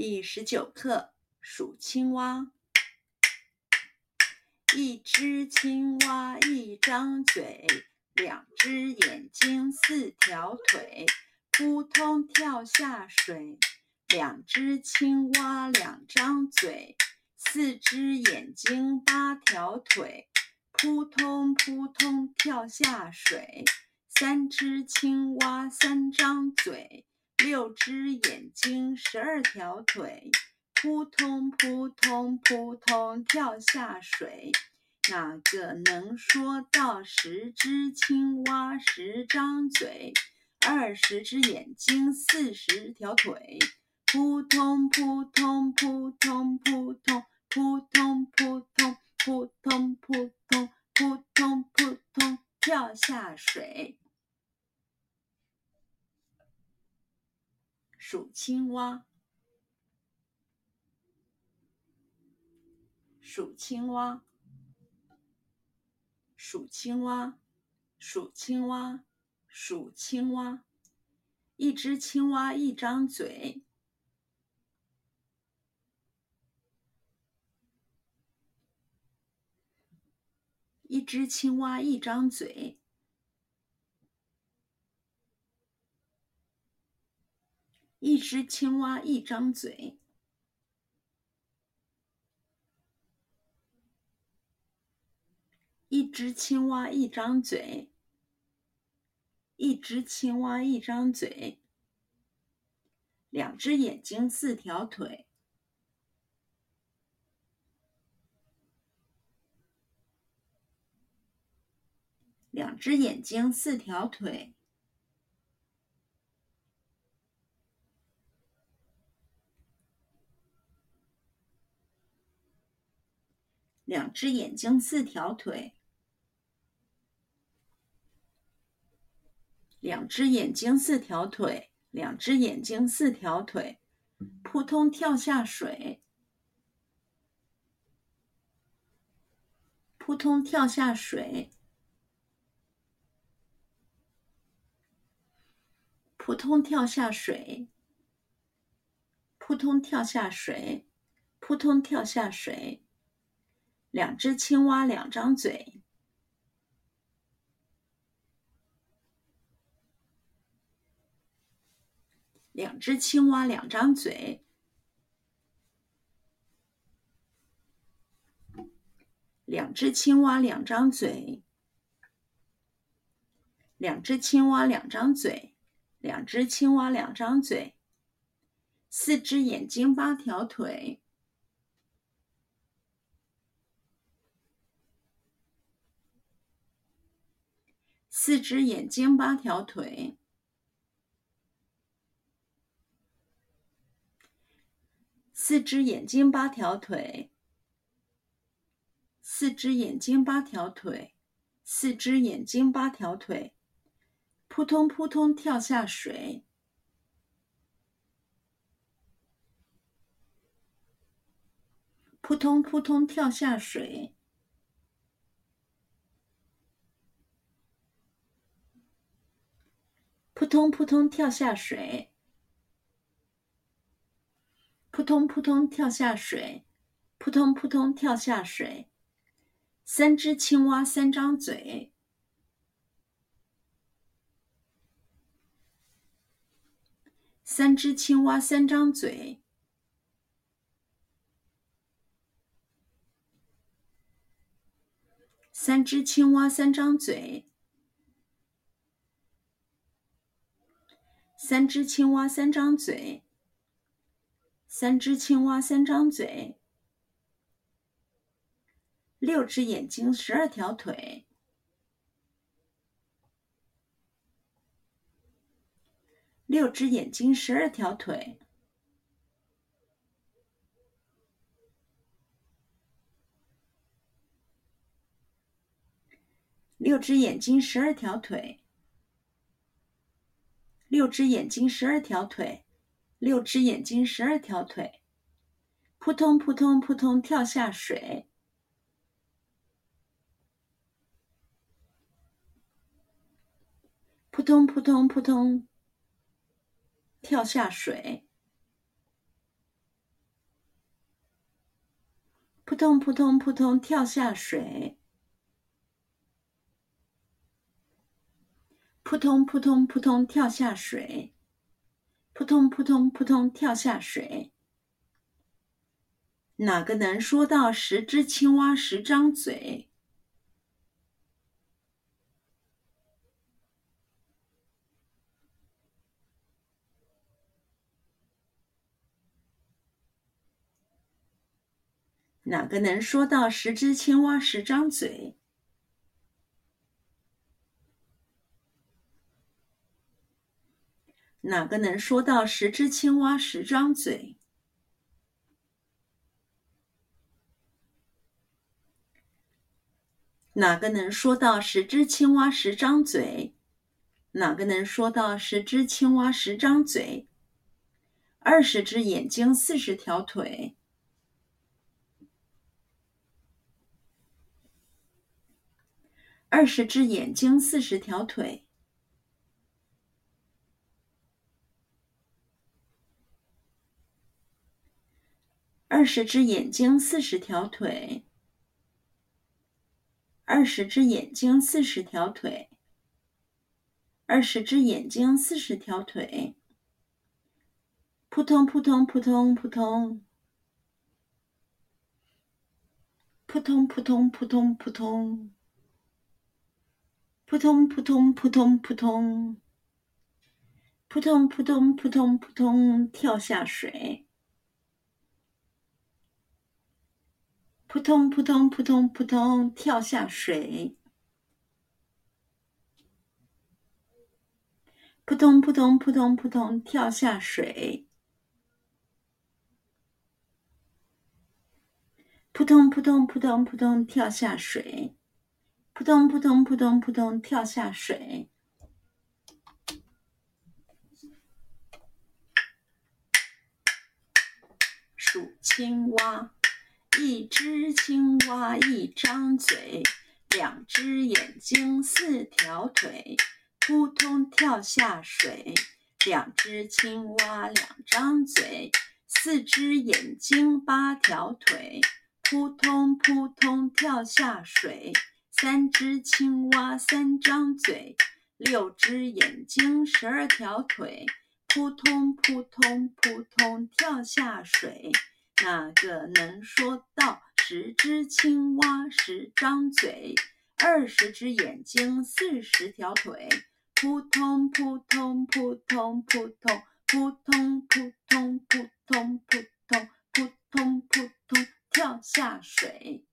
第十九课数青蛙。一只青蛙一张嘴，两只眼睛四条腿，扑通跳下水。两只青蛙两张嘴，四只眼睛八条腿，扑通扑通跳下水。三只青蛙三张嘴。六只眼睛，十二条腿，扑通扑通扑通跳下水。哪个能说到十只青蛙十张嘴，二十只眼睛，四十条腿，扑通扑通扑通扑通扑通扑通扑通扑通扑通扑通跳下水。数青蛙，数青蛙，数青蛙，数青蛙，数青蛙。一只青蛙一张嘴，一只青蛙一张嘴。一只青蛙一张嘴，一只青蛙一张嘴，一只青蛙一张嘴。两只眼睛四条腿，两只眼睛四条腿。两只眼睛，四条腿。两只眼睛，四条腿。两只眼睛，四条腿。扑通跳下水。扑通跳下水。扑通跳下水。扑通跳下水。扑通跳下水。两只青蛙两张嘴，两只青蛙两张嘴，两只青蛙两张嘴，两只青蛙两张嘴，两只青蛙两张嘴，四只眼睛八条腿。四只眼睛，八条腿。四只眼睛，八条腿。四只眼睛，八条腿。四只眼睛，八条腿。扑通扑通跳下水。扑通扑通跳下水。扑通扑通跳下水，扑通扑通跳下水，扑通扑通跳下水。三只青蛙三张嘴，三只青蛙三张嘴，三只青蛙三张嘴。三只青蛙三张嘴，三只青蛙三张嘴。六只眼睛十二条腿，六只眼睛十二条腿。六只眼睛十二条腿。六只眼睛十二条腿六只眼睛十二条腿扑通扑通扑通跳下水。扑通扑通扑通跳下水。扑通扑通扑通跳下水扑通扑通扑通跳下水，扑通扑通扑通跳下水。哪个能说到十只青蛙十张嘴？哪个能说到十只青蛙十张嘴？哪个能说到十只青蛙十张嘴？哪个能说到十只青蛙十张嘴？哪个能说到十只青蛙十张嘴？二十只眼睛四十条腿。二十只眼睛，四十条腿。二十只眼睛，四十条腿。二十只眼睛，四十条腿。二十只眼睛，四十条腿。扑通扑通扑通扑通。扑通扑通扑通扑通。扑通扑通扑通扑通，扑通扑通扑通扑通跳下水。扑通扑通扑通扑通跳下水。扑通扑通扑通扑通跳下水。扑通扑通扑通扑通跳下水。扑通扑通扑通扑通跳下水。数青蛙，一只青蛙一张嘴，两只眼睛四条腿，扑通跳下水。两只青蛙两张嘴，四只眼睛八条腿，扑通扑通跳下水。三只青蛙三张嘴，六只眼睛十二条腿，扑通扑通扑通跳下水。哪个能说到十只青蛙十张嘴，二十只眼睛四十条腿，扑通扑通扑通扑通扑通扑通扑通扑通扑通扑通扑通跳下水。